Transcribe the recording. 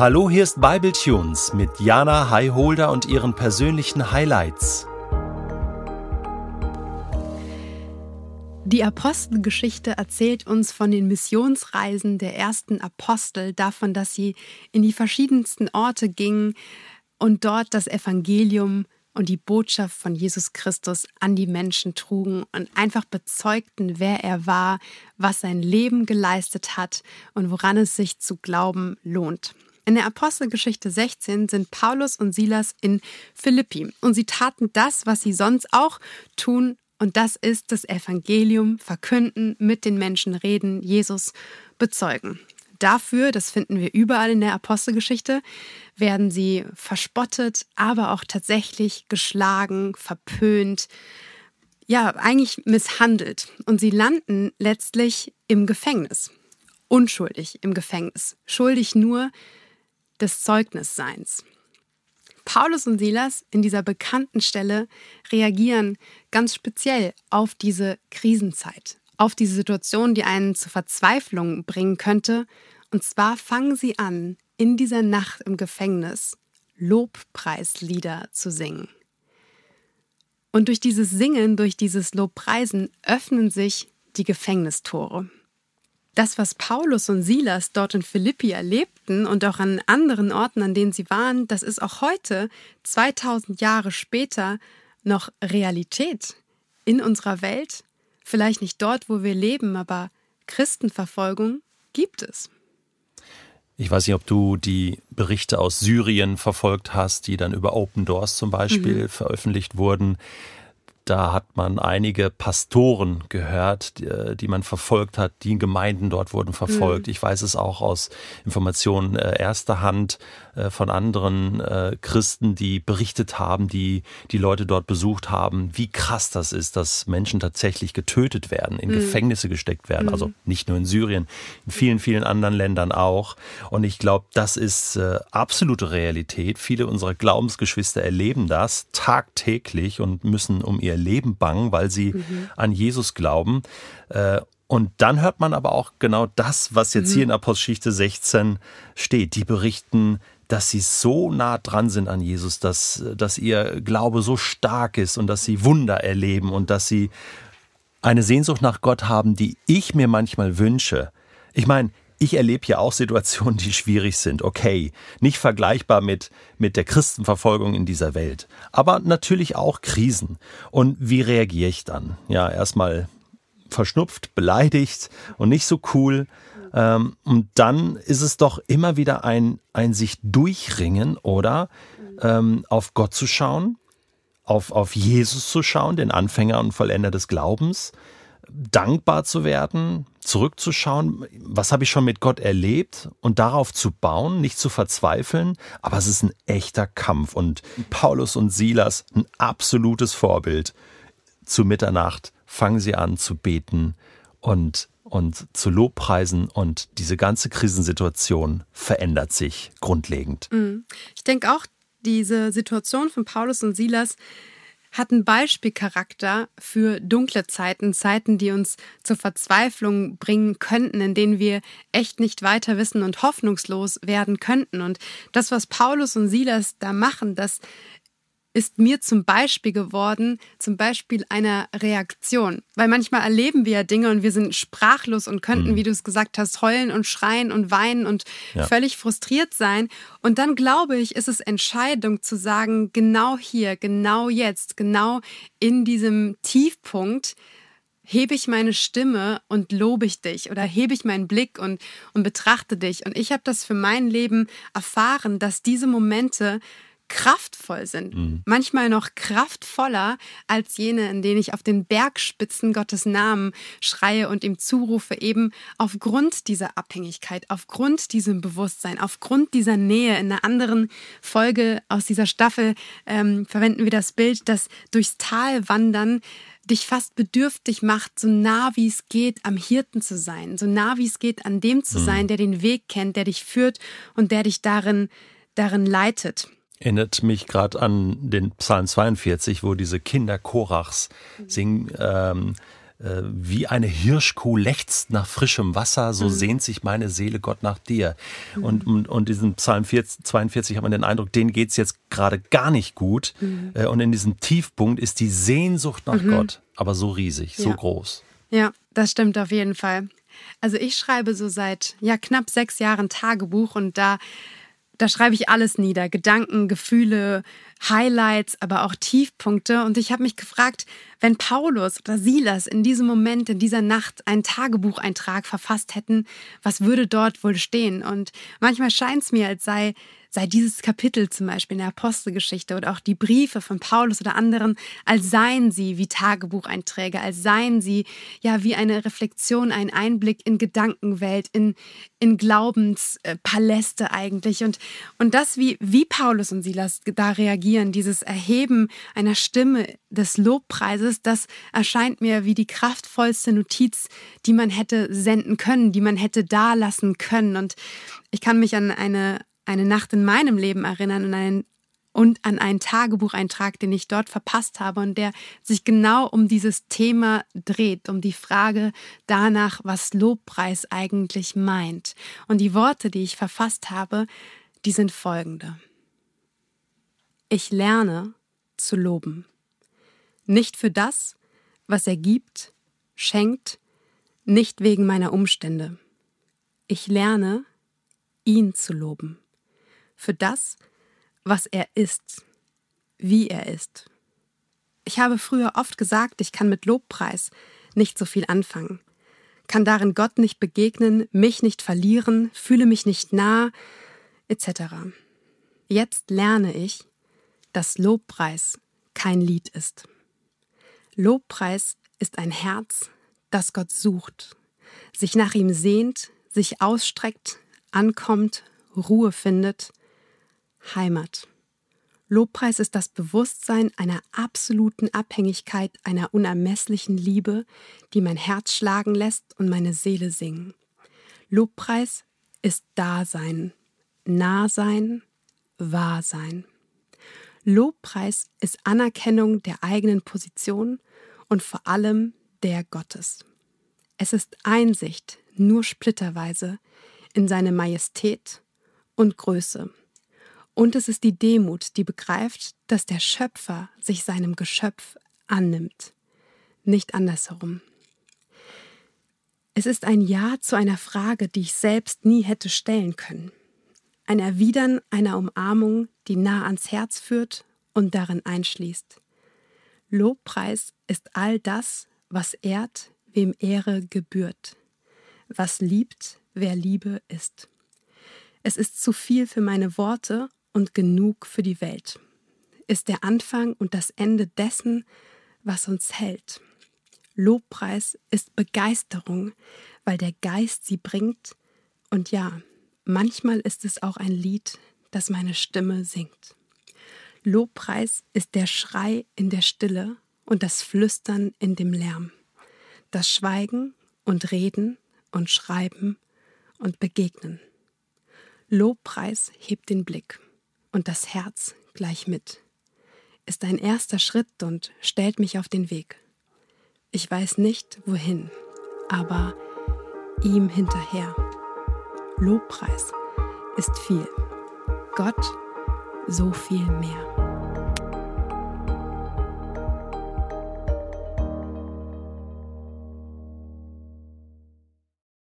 Hallo, hier ist Bible Tunes mit Jana Highholder und ihren persönlichen Highlights. Die Apostelgeschichte erzählt uns von den Missionsreisen der ersten Apostel, davon, dass sie in die verschiedensten Orte gingen und dort das Evangelium und die Botschaft von Jesus Christus an die Menschen trugen und einfach bezeugten, wer er war, was sein Leben geleistet hat und woran es sich zu glauben lohnt. In der Apostelgeschichte 16 sind Paulus und Silas in Philippi und sie taten das, was sie sonst auch tun, und das ist das Evangelium verkünden, mit den Menschen reden, Jesus bezeugen. Dafür, das finden wir überall in der Apostelgeschichte, werden sie verspottet, aber auch tatsächlich geschlagen, verpönt, ja, eigentlich misshandelt. Und sie landen letztlich im Gefängnis. Unschuldig im Gefängnis. Schuldig nur des Zeugnisseins. Paulus und Silas in dieser bekannten Stelle reagieren ganz speziell auf diese Krisenzeit, auf diese Situation, die einen zur Verzweiflung bringen könnte. Und zwar fangen sie an, in dieser Nacht im Gefängnis Lobpreislieder zu singen. Und durch dieses Singen, durch dieses Lobpreisen öffnen sich die Gefängnistore das, was Paulus und Silas dort in Philippi erlebten und auch an anderen Orten, an denen sie waren, das ist auch heute, 2000 Jahre später, noch Realität in unserer Welt. Vielleicht nicht dort, wo wir leben, aber Christenverfolgung gibt es. Ich weiß nicht, ob du die Berichte aus Syrien verfolgt hast, die dann über Open Doors zum Beispiel mhm. veröffentlicht wurden. Da hat man einige Pastoren gehört, die, die, man verfolgt hat. Die Gemeinden dort wurden verfolgt. Mhm. Ich weiß es auch aus Informationen äh, erster Hand äh, von anderen äh, Christen, die berichtet haben, die die Leute dort besucht haben, wie krass das ist, dass Menschen tatsächlich getötet werden, in mhm. Gefängnisse gesteckt werden. Mhm. Also nicht nur in Syrien, in vielen, vielen anderen Ländern auch. Und ich glaube, das ist äh, absolute Realität. Viele unserer Glaubensgeschwister erleben das tagtäglich und müssen um ihr Leben bangen, weil sie mhm. an Jesus glauben. Äh, und dann hört man aber auch genau das, was jetzt mhm. hier in Apostelgeschichte 16 steht. Die berichten, dass sie so nah dran sind an Jesus, dass, dass ihr Glaube so stark ist und dass sie Wunder erleben und dass sie eine Sehnsucht nach Gott haben, die ich mir manchmal wünsche. Ich meine, ich erlebe ja auch Situationen, die schwierig sind. Okay, nicht vergleichbar mit, mit der Christenverfolgung in dieser Welt, aber natürlich auch Krisen. Und wie reagiere ich dann? Ja, erstmal verschnupft, beleidigt und nicht so cool. Ähm, und dann ist es doch immer wieder ein, ein sich durchringen oder ähm, auf Gott zu schauen, auf, auf Jesus zu schauen, den Anfänger und Vollender des Glaubens, dankbar zu werden, zurückzuschauen, was habe ich schon mit Gott erlebt und darauf zu bauen, nicht zu verzweifeln, aber es ist ein echter Kampf und Paulus und Silas ein absolutes Vorbild. Zu Mitternacht fangen sie an zu beten und und zu Lobpreisen und diese ganze Krisensituation verändert sich grundlegend. Mhm. Ich denke auch, diese Situation von Paulus und Silas hat einen Beispielcharakter für dunkle Zeiten, Zeiten, die uns zur Verzweiflung bringen könnten, in denen wir echt nicht weiter wissen und hoffnungslos werden könnten. Und das, was Paulus und Silas da machen, das ist mir zum Beispiel geworden, zum Beispiel einer Reaktion. Weil manchmal erleben wir ja Dinge und wir sind sprachlos und könnten, mhm. wie du es gesagt hast, heulen und schreien und weinen und ja. völlig frustriert sein. Und dann glaube ich, ist es Entscheidung zu sagen, genau hier, genau jetzt, genau in diesem Tiefpunkt, hebe ich meine Stimme und lobe ich dich oder hebe ich meinen Blick und, und betrachte dich. Und ich habe das für mein Leben erfahren, dass diese Momente kraftvoll sind. Mhm. Manchmal noch kraftvoller als jene, in denen ich auf den Bergspitzen Gottes Namen schreie und ihm zurufe, eben aufgrund dieser Abhängigkeit, aufgrund diesem Bewusstsein, aufgrund dieser Nähe. In einer anderen Folge aus dieser Staffel ähm, verwenden wir das Bild, dass durchs Tal wandern dich fast bedürftig macht, so nah wie es geht, am Hirten zu sein, so nah wie es geht, an dem zu mhm. sein, der den Weg kennt, der dich führt und der dich darin, darin leitet erinnert mich gerade an den Psalm 42, wo diese Kinder Korachs singen, ähm, äh, wie eine Hirschkuh lechzt nach frischem Wasser, so mhm. sehnt sich meine Seele Gott nach dir. Mhm. Und, und, und diesen Psalm 40, 42 hat man den Eindruck, denen geht's jetzt gerade gar nicht gut. Mhm. Äh, und in diesem Tiefpunkt ist die Sehnsucht nach mhm. Gott aber so riesig, so ja. groß. Ja, das stimmt auf jeden Fall. Also ich schreibe so seit ja knapp sechs Jahren Tagebuch und da da schreibe ich alles nieder. Gedanken, Gefühle, Highlights, aber auch Tiefpunkte. Und ich habe mich gefragt, wenn Paulus oder Silas in diesem Moment, in dieser Nacht einen Tagebucheintrag verfasst hätten, was würde dort wohl stehen? Und manchmal scheint es mir, als sei sei dieses Kapitel zum Beispiel in der Apostelgeschichte oder auch die Briefe von Paulus oder anderen, als seien sie wie Tagebucheinträge, als seien sie ja wie eine Reflexion, ein Einblick in Gedankenwelt, in, in Glaubenspaläste eigentlich. Und, und das, wie, wie Paulus und Silas da reagieren, dieses Erheben einer Stimme des Lobpreises, das erscheint mir wie die kraftvollste Notiz, die man hätte senden können, die man hätte da lassen können. Und ich kann mich an eine eine Nacht in meinem Leben erinnern und, einen, und an einen Tagebucheintrag, den ich dort verpasst habe und der sich genau um dieses Thema dreht, um die Frage danach, was Lobpreis eigentlich meint. Und die Worte, die ich verfasst habe, die sind folgende. Ich lerne zu loben. Nicht für das, was er gibt, schenkt, nicht wegen meiner Umstände. Ich lerne, ihn zu loben für das, was er ist, wie er ist. Ich habe früher oft gesagt, ich kann mit Lobpreis nicht so viel anfangen, kann darin Gott nicht begegnen, mich nicht verlieren, fühle mich nicht nah, etc. Jetzt lerne ich, dass Lobpreis kein Lied ist. Lobpreis ist ein Herz, das Gott sucht, sich nach ihm sehnt, sich ausstreckt, ankommt, Ruhe findet Heimat. Lobpreis ist das Bewusstsein einer absoluten Abhängigkeit, einer unermesslichen Liebe, die mein Herz schlagen lässt und meine Seele singen. Lobpreis ist Dasein, Nahsein, Wahrsein. Lobpreis ist Anerkennung der eigenen Position und vor allem der Gottes. Es ist Einsicht, nur splitterweise, in seine Majestät und Größe. Und es ist die Demut, die begreift, dass der Schöpfer sich seinem Geschöpf annimmt, nicht andersherum. Es ist ein Ja zu einer Frage, die ich selbst nie hätte stellen können. Ein Erwidern einer Umarmung, die nah ans Herz führt und darin einschließt. Lobpreis ist all das, was ehrt, wem Ehre gebührt, was liebt, wer Liebe ist. Es ist zu viel für meine Worte und genug für die Welt, ist der Anfang und das Ende dessen, was uns hält. Lobpreis ist Begeisterung, weil der Geist sie bringt. Und ja, manchmal ist es auch ein Lied, das meine Stimme singt. Lobpreis ist der Schrei in der Stille und das Flüstern in dem Lärm. Das Schweigen und Reden und Schreiben und Begegnen. Lobpreis hebt den Blick und das Herz gleich mit. Ist ein erster Schritt und stellt mich auf den Weg. Ich weiß nicht wohin, aber ihm hinterher. Lobpreis ist viel. Gott so viel mehr.